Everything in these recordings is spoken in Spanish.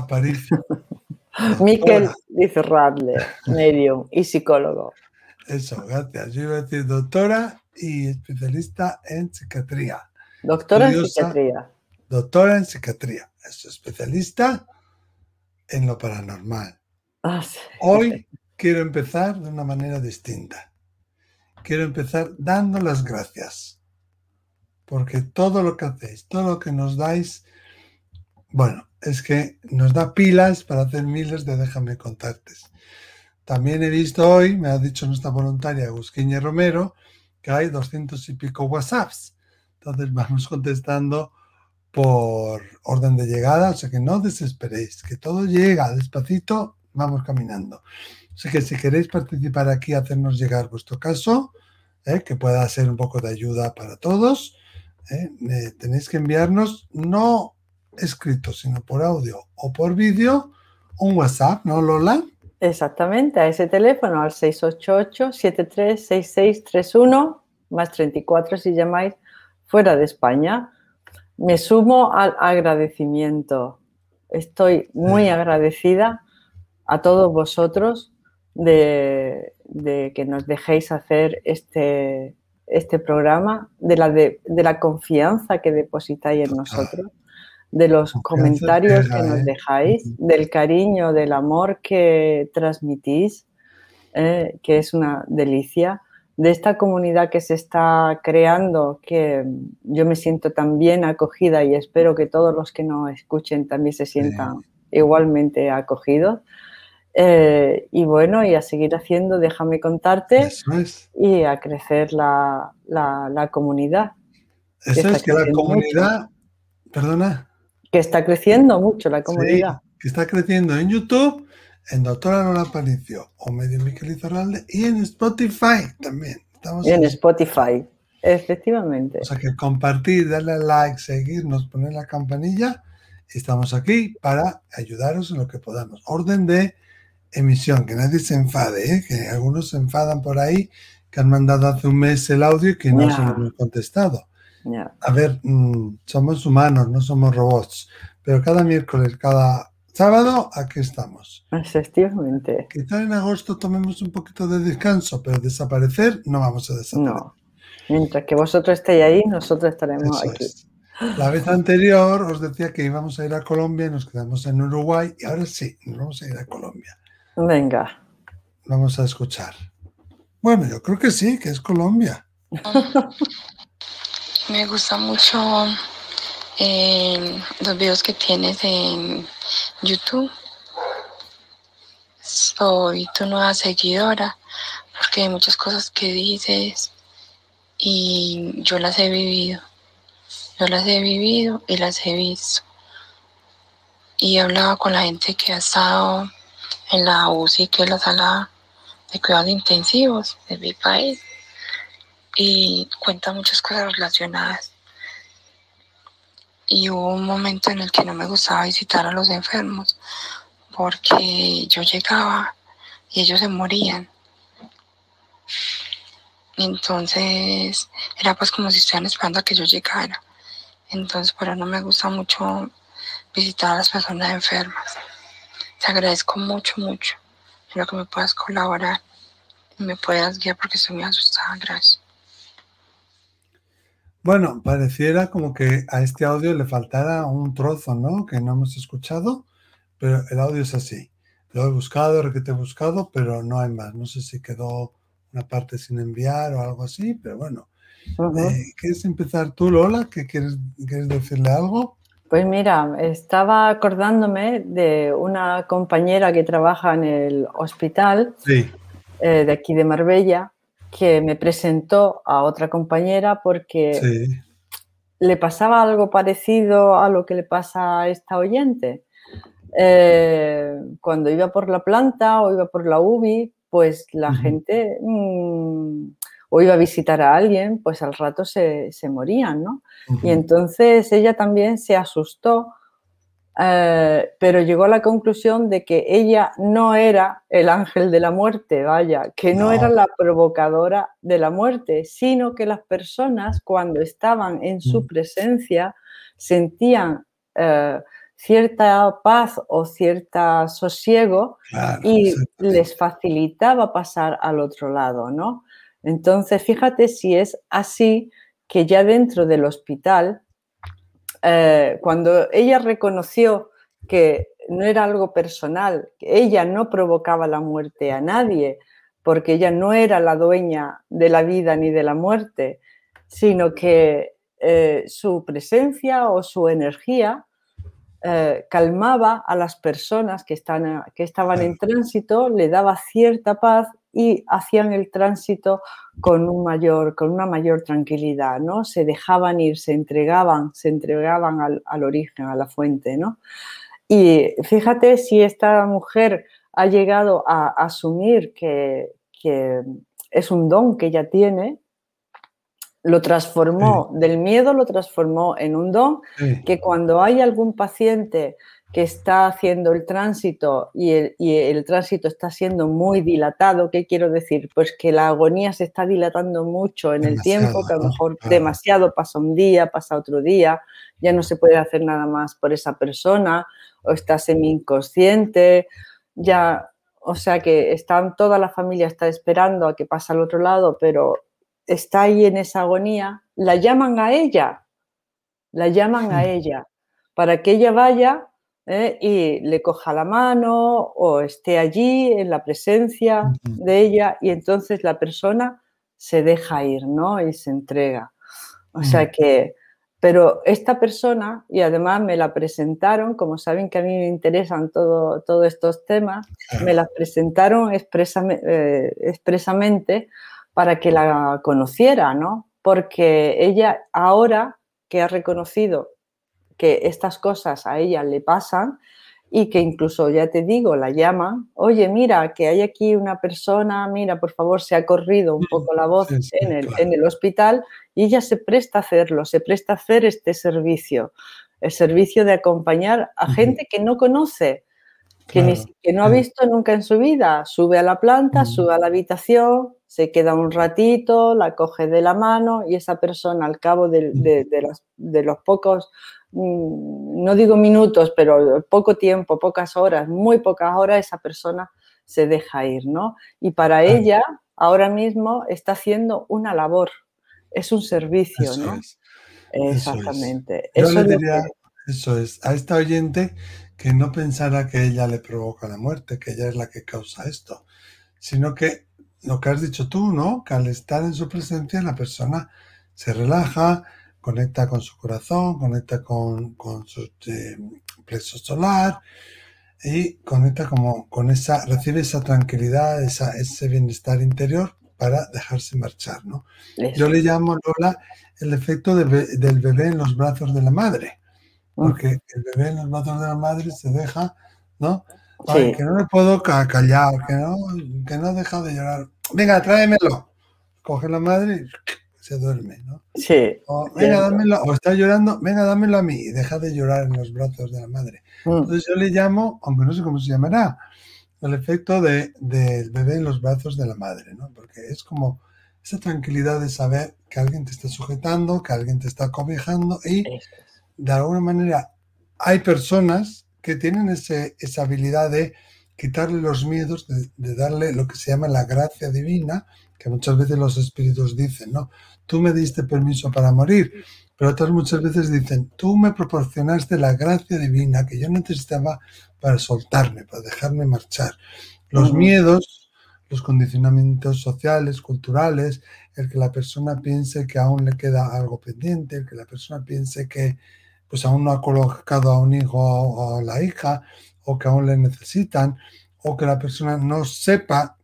Aparicio. Miquel dice Radle, medium y psicólogo. Eso, gracias. Yo iba a decir doctora y especialista en psiquiatría. Doctora en psiquiatría. Doctora en psiquiatría. Es especialista en lo paranormal. Ah, Hoy quiero empezar de una manera distinta. Quiero empezar dando las gracias. Porque todo lo que hacéis, todo lo que nos dais, bueno, es que nos da pilas para hacer miles de déjame contarte. También he visto hoy, me ha dicho nuestra voluntaria Agusquiña Romero, que hay doscientos y pico WhatsApps. Entonces vamos contestando por orden de llegada, o sea que no desesperéis, que todo llega despacito, vamos caminando. Así que si queréis participar aquí, hacernos llegar vuestro caso, ¿eh? que pueda ser un poco de ayuda para todos, ¿eh? tenéis que enviarnos no escrito, sino por audio o por vídeo, un WhatsApp, ¿no, Lola? Exactamente, a ese teléfono, al 688-736631, más 34 si llamáis fuera de España. Me sumo al agradecimiento. Estoy muy agradecida a todos vosotros de, que nos dejéis hacer este, este programa, de la, de, la confianza que depositáis en nosotros de los comentarios que nos dejáis, del cariño, del amor que transmitís, eh, que es una delicia, de esta comunidad que se está creando, que yo me siento también acogida y espero que todos los que nos escuchen también se sientan igualmente acogidos. Eh, y bueno, y a seguir haciendo, déjame contarte, y a crecer la, comunidad. Eso es que la comunidad, perdona que está creciendo mucho la comunidad. que está creciendo en YouTube, en Doctora Lola Palicio o Medio Miquel Izarralde y en Spotify también. Estamos en, Spotify, efectivamente. O sea que compartir, darle like, seguirnos, poner la campanilla. Estamos aquí para ayudaros en lo que podamos. Orden de emisión, que nadie se enfade, ¿eh? que algunos se enfadan por ahí, que han mandado hace un mes el audio y que no se lo hemos contestado. A ver, mm, somos humanos, no somos robots, pero cada miércoles, cada sábado, aquí estamos. Efectivamente. Quizá en agosto tomemos un poquito de descanso, pero desaparecer no vamos a desaparecer. No. Mientras que vosotros estéis ahí, nosotros estaremos aquí. La vez anterior os decía que íbamos a ir a Colombia y nos quedamos en Uruguay y ahora sí, nos vamos a ir a Colombia. Venga. Vamos a escuchar. Bueno, yo creo que sí, que es Colombia. Me gusta mucho eh, los videos que tienes en YouTube. Soy tu nueva seguidora porque hay muchas cosas que dices y yo las he vivido. Yo las he vivido y las he visto. Y he hablado con la gente que ha estado en la UCI, que es la sala de cuidados intensivos de mi país y cuenta muchas cosas relacionadas. Y hubo un momento en el que no me gustaba visitar a los enfermos porque yo llegaba y ellos se morían. Entonces era pues como si estuvieran esperando a que yo llegara. Entonces por eso no me gusta mucho visitar a las personas enfermas. Te agradezco mucho, mucho. Espero que me puedas colaborar y me puedas guiar porque estoy muy asustada. Gracias. Bueno, pareciera como que a este audio le faltara un trozo, ¿no? Que no hemos escuchado, pero el audio es así. Lo he buscado, lo que te he buscado, pero no hay más. No sé si quedó una parte sin enviar o algo así, pero bueno. Eh, ¿Quieres empezar tú, Lola? ¿Qué quieres, quieres decirle algo? Pues mira, estaba acordándome de una compañera que trabaja en el hospital sí. Eh, de aquí de Marbella que me presentó a otra compañera porque le pasaba algo parecido a lo que le pasa a esta oyente. Eh, cuando iba por la planta o iba por la UBI, pues la gente mm, o iba a visitar a alguien, pues al rato se, morían, ¿no? Y entonces ella también se asustó eh, pero llegó a la conclusión de que ella no era el ángel de la muerte, vaya, que no, era la provocadora de la muerte, sino que las personas cuando estaban en su mm. presencia sentían, eh, cierta paz o cierta sosiego y les facilitaba pasar al otro lado, ¿no? Entonces, fíjate si es así que ya dentro del hospital, eh, cuando ella reconoció que no era algo personal, ella no provocaba la muerte a nadie, porque ella no era la dueña de la vida ni de la muerte, sino que eh, su presencia o su energía eh, calmaba a las personas que, están, que estaban en tránsito, le daba cierta paz y hacían el tránsito con, un mayor, con una mayor tranquilidad, ¿no? Se dejaban ir, se entregaban, se entregaban al, al origen, a la fuente, ¿no? Y fíjate si esta mujer ha llegado a asumir que, es un don que ella tiene, lo transformó, del miedo lo transformó en un don, que cuando hay algún paciente que está haciendo el tránsito y el, tránsito está siendo muy dilatado, ¿qué quiero decir? Pues que la agonía se está dilatando mucho en el tiempo, que a lo mejor demasiado pasa un día, pasa otro día, ya no se puede hacer nada más por esa persona, o está semi inconsciente, ya, o sea que están, toda la familia está esperando a que pase al otro lado, pero está ahí en esa agonía, la llaman a ella, la llaman a ella, para que ella vaya ¿eh? y le coja la mano o esté allí en la presencia de ella y entonces la persona se deja ir, ¿no? Y se entrega. O sea que pero esta persona, y además me la presentaron, como saben que a mí me interesan todos estos temas, me la presentaron eh, expresamente para que la conociera, ¿no? Porque ella ahora que ha reconocido que estas cosas a ella le pasan, y que incluso, ya te digo, la llaman, oye, mira, que hay aquí una persona, mira, por favor, se ha corrido un poco la voz en, el, en, el, hospital y ella se presta a hacerlo, se presta a hacer este servicio, el servicio de acompañar a gente que no conoce, que, ni, que no ha visto nunca en su vida, sube a la planta, sube a la habitación, se queda un ratito, la coge de la mano y esa persona al cabo de, de, de los pocos no digo minutos, pero poco tiempo, pocas horas, muy pocas horas, esa persona se deja ir, ¿no? Y para ella, ahora mismo, está haciendo una labor, es un servicio, ¿no? Exactamente. Eso, eso es, a esta oyente que no pensara que ella le provoca la muerte, que ella es la que causa esto, sino que lo que has dicho tú, ¿no? Que al estar en su presencia la persona se relaja, conecta con su corazón, conecta con, su eh, plexo solar y conecta como con esa, recibe esa tranquilidad, esa, ese bienestar interior para dejarse marchar, ¿no? Yo le llamo, Lola, el efecto del bebé en los brazos de la madre, porque el bebé en los brazos de la madre se deja, ¿no? que no le puedo callar, que no, que no deja de llorar. Venga, tráemelo. Coge la madre y se duerme, ¿no? Sí. O, venga, dámelo, o está llorando, venga, dámelo a mí y deja de llorar en los brazos de la madre. Mm. Entonces yo le llamo, aunque no sé cómo se llamará, el efecto del bebé en los brazos de la madre, ¿no? Porque es como esa tranquilidad de saber que alguien te está sujetando, que alguien te está cobijando y de alguna manera hay personas que tienen ese, esa habilidad de quitarle los miedos, de, darle lo que se llama la gracia divina, que muchas veces los espíritus dicen, ¿no? Tú me diste permiso para morir, pero otras muchas veces dicen, tú me proporcionaste la gracia divina que yo necesitaba para soltarme, para dejarme marchar. Los miedos, los condicionamientos sociales, culturales, el que la persona piense que aún le queda algo pendiente, el que la persona piense que pues aún no ha colocado a un hijo o a la hija, o que aún le necesitan, o que la persona no sepa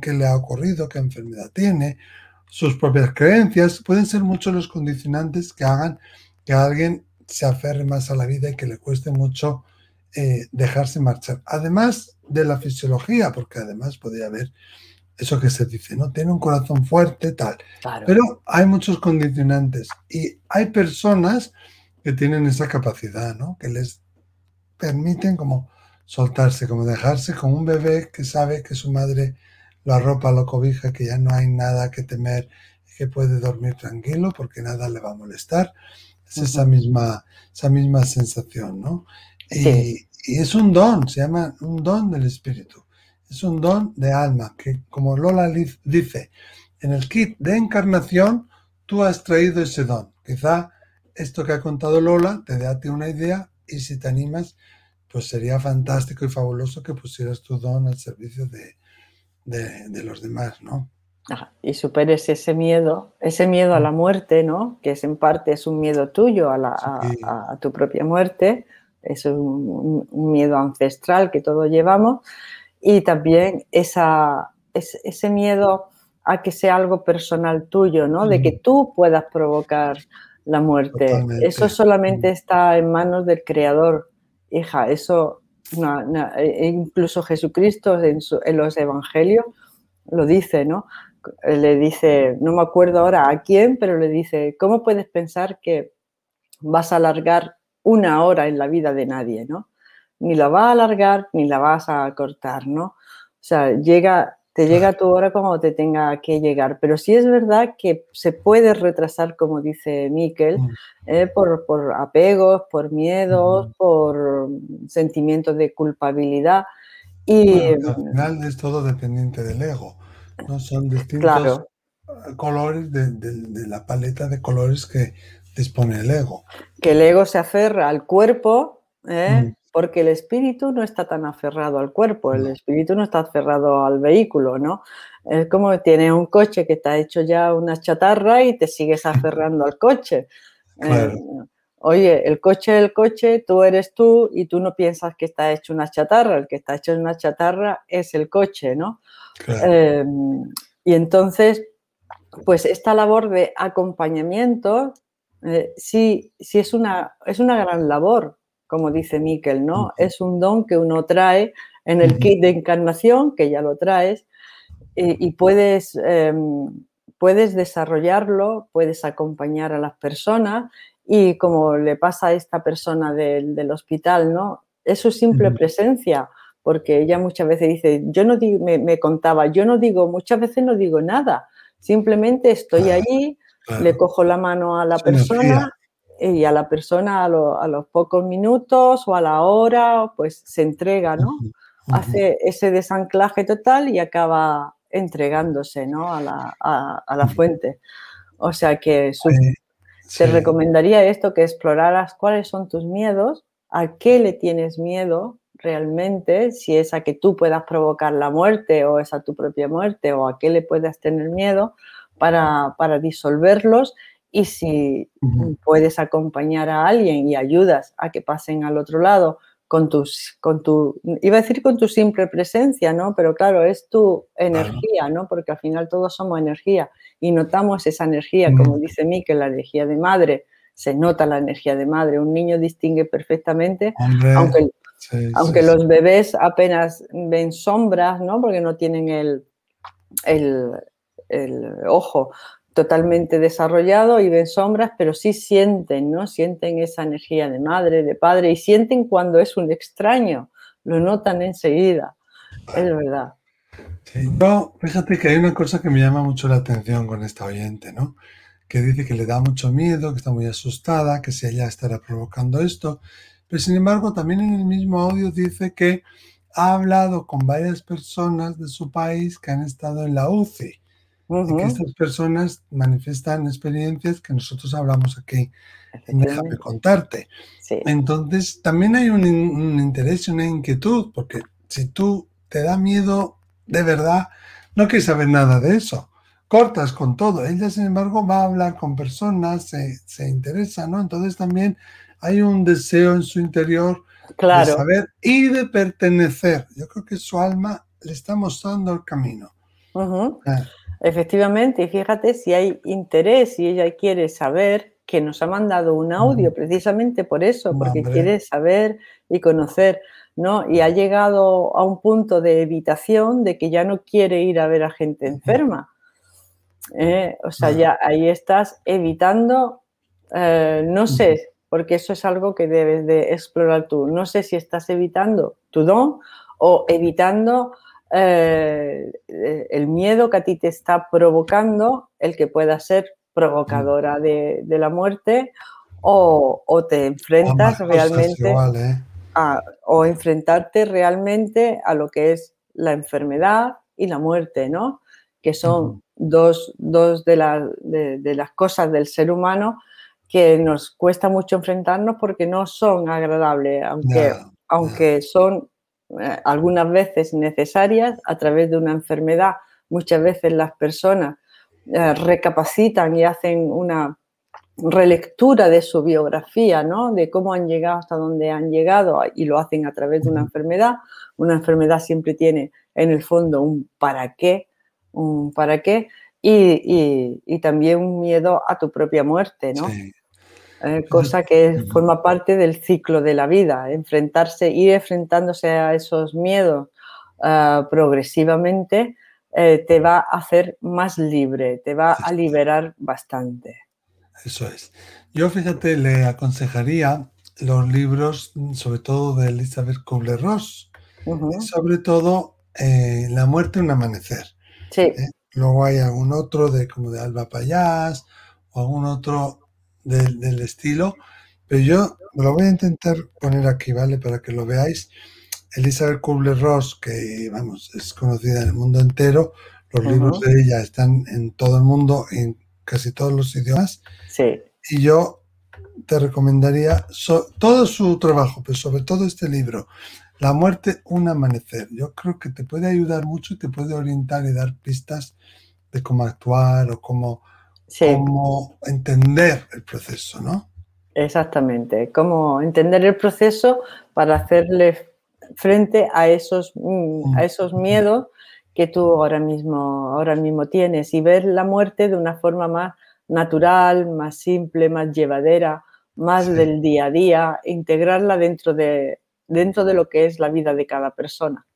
qué le ha ocurrido, qué enfermedad tiene, sus propias creencias, pueden ser muchos los condicionantes que hagan que alguien se aferre más a la vida y que le cueste mucho eh, dejarse marchar. Además de la fisiología, porque además podría haber eso que se dice, ¿no? Tiene un corazón fuerte, tal. Pero hay muchos condicionantes y hay personas que tienen esa capacidad, ¿no? Que les permiten como soltarse, como dejarse como un bebé que sabe que su madre lo arropa, lo cobija, que ya no hay nada que temer y que puede dormir tranquilo porque nada le va a molestar. Es esa misma, esa misma sensación, ¿no? Y, y es un don, se llama un don del espíritu. Es un don de alma, que como Lola dice, en el kit de encarnación tú has traído ese don. Quizá esto que ha contado Lola te dé a ti una idea y si te animas, pues sería fantástico y fabuloso que pusieras tu don al servicio de, de, los demás, ¿no? y superes ese miedo, ese miedo a la muerte, ¿no? Que es en parte es un miedo tuyo a, la, a, tu propia muerte, es un, miedo ancestral que todos llevamos y también esa, ese miedo a que sea algo personal tuyo, ¿no? De que tú puedas provocar la muerte. Eso solamente está en manos del Creador, hija. Eso, e incluso Jesucristo en, en, los Evangelios lo dice, ¿no? Le dice, no me acuerdo ahora a quién, pero le dice, ¿cómo puedes pensar que vas a alargar una hora en la vida de nadie, ¿no? Ni la vas a alargar ni la vas a cortar, ¿no? O sea, llega te llega tu hora como te tenga que llegar. Pero sí es verdad que se puede retrasar, como dice Miquel, mm. eh, por, apegos, por miedos, por sentimientos de culpabilidad. Y, al final es todo dependiente del ego. ¿no? Son distintos colores de, la paleta de colores que dispone el ego. Que el ego se aferra al cuerpo, ¿eh? Porque el espíritu no está tan aferrado al cuerpo, el espíritu no está aferrado al vehículo, ¿no? Es como tienes un coche que está hecho ya una chatarra y te sigues aferrando al coche. Eh, oye, el coche es el coche, tú eres tú y tú no piensas que está hecho una chatarra, el que está hecho una chatarra es el coche, ¿no? Em, y entonces, pues esta labor de acompañamiento eh, sí, sí es, una, es una gran labor, como dice Miquel, ¿no? Es un don que uno trae en el kit de encarnación, que ya lo traes, y, puedes, em, puedes desarrollarlo, puedes acompañar a las personas y como le pasa a esta persona del, hospital, ¿no? Es su simple presencia, porque ella muchas veces dice, yo no digo, me, contaba, yo no digo, muchas veces no digo nada, simplemente estoy allí, le cojo la mano a la persona y a la persona a, los pocos minutos o a la hora, pues se entrega, ¿no? Hace ese desanclaje total y acaba entregándose, ¿no? A la, a, la fuente. O sea que se recomendaría esto, que exploraras cuáles son tus miedos, a qué le tienes miedo realmente, si es a que tú puedas provocar la muerte o es a tu propia muerte o a qué le puedas tener miedo para, para disolverlos y si puedes acompañar a alguien y ayudas a que pasen al otro lado con tus, con tu, iba a decir con tu simple presencia, ¿no? Pero claro, es tu energía, ¿no? Porque al final todos somos energía y notamos esa energía, como dice que la energía de madre, se nota la energía de madre. Un niño distingue perfectamente, aunque, aunque los bebés apenas ven sombras, ¿no? Porque no tienen el, el, el ojo totalmente desarrollado y ven sombras, pero sí sienten, ¿no? Sienten esa energía de madre, de padre y sienten cuando es un extraño, lo notan enseguida, es verdad. Sí, no, fíjate que hay una cosa que me llama mucho la atención con esta oyente, ¿no? Que dice que le da mucho miedo, que está muy asustada, que si ella estará provocando esto, pero sin embargo también en el mismo audio dice que ha hablado con varias personas de su país que han estado en la UCI que estas personas manifiestan experiencias que nosotros hablamos aquí. Déjame contarte. Entonces, también hay un, un interés y una inquietud, porque si tú te da miedo de verdad, no quieres saber nada de eso. Cortas con todo. Ella, sin embargo, va a hablar con personas, se, se interesa, ¿no? Entonces también hay un deseo en su interior de saber y de pertenecer. Yo creo que su alma le está mostrando el camino. Efectivamente, y fíjate si hay interés y ella quiere saber que nos ha mandado un audio precisamente por eso, porque quiere saber y conocer, ¿no? Y ha llegado a un punto de evitación de que ya no quiere ir a ver a gente enferma. ¿eh? O sea, ya ahí estás evitando, eh, no sé, porque eso es algo que debes de explorar tú. No sé si estás evitando tu don o evitando eh, el miedo que a ti te está provocando, el que pueda ser provocadora de, la muerte, o, te enfrentas realmente. ¿eh? o enfrentarte realmente a lo que es la enfermedad y la muerte, ¿no? Que son dos, de, las cosas del ser humano que nos cuesta mucho enfrentarnos porque no son agradables, aunque, aunque son eh, algunas veces necesarias a través de una enfermedad. Muchas veces las personas eh, recapacitan y hacen una relectura de su biografía, ¿no? De cómo han llegado hasta donde han llegado y lo hacen a través de una enfermedad. Una enfermedad siempre tiene en el fondo un para qué, un para qué y, también un miedo a tu propia muerte, ¿no? Eh, cosa que forma parte del ciclo de la vida, enfrentarse, ir enfrentándose a esos miedos ah, progresivamente eh, te va a hacer más libre, te va a liberar bastante. Eso es. Yo, fíjate, le aconsejaría los libros, sobre todo de Elizabeth Kubler-Ross, sobre todo eh, La muerte en un amanecer. Sí. ¿eh? Luego hay algún otro de como de Alba Payás o algún otro del estilo, pero yo lo voy a intentar poner aquí, ¿vale? Para que lo veáis. Elizabeth Kubler-Ross, que vamos, es conocida en el mundo entero, los libros de ella están en todo el mundo, en casi todos los idiomas. Sí. Y yo te recomendaría todo su trabajo, pero sobre todo este libro, La muerte, un amanecer. Yo creo que te puede ayudar mucho y te puede orientar y dar pistas de cómo actuar o cómo, cómo entender el proceso, ¿no? Exactamente, cómo entender el proceso para hacerle frente a esos, mm, a mm. esos miedos que tú ahora mismo, ahora mismo tienes y ver la muerte de una forma más natural, más simple, más llevadera, más del día a día, integrarla dentro de, dentro de lo que es la vida de cada persona.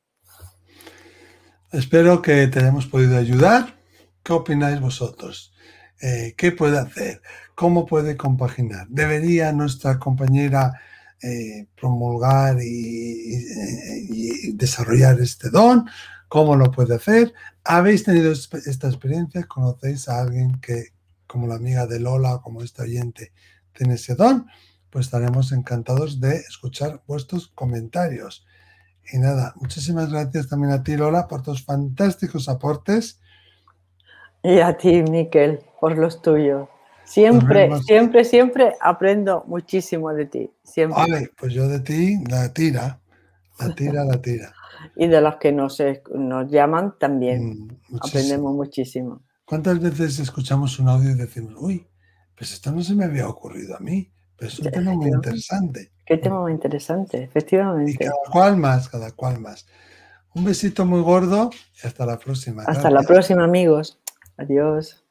Espero que te hayamos podido ayudar. ¿Qué opináis vosotros? Eh, ¿Qué puede hacer? ¿Cómo puede compaginar? ¿Debería nuestra compañera eh, promulgar y, desarrollar este don? ¿Cómo lo puede hacer? ¿Habéis tenido esta experiencia? ¿Conocéis a alguien que, como la amiga de Lola o como este oyente, tiene ese don? Pues estaremos encantados de escuchar vuestros comentarios. Y nada, muchísimas gracias también a ti, Lola, por tus fantásticos aportes. Y a ti, Miquel, por los tuyos. Siempre, siempre, siempre aprendo muchísimo de ti. Siempre. Vale, pues yo de ti, la tira, la tira, la tira. y de los que nos, nos llaman también. Mm, aprendemos muchísimo. ¿Cuántas veces escuchamos un audio y decimos, uy, pues esto no se me había ocurrido a mí? Pero es un tema muy interesante. Qué tema muy interesante, efectivamente. Y cada cual más, cada cual más. Un besito muy gordo y hasta la próxima. Hasta la próxima, amigos. Adiós.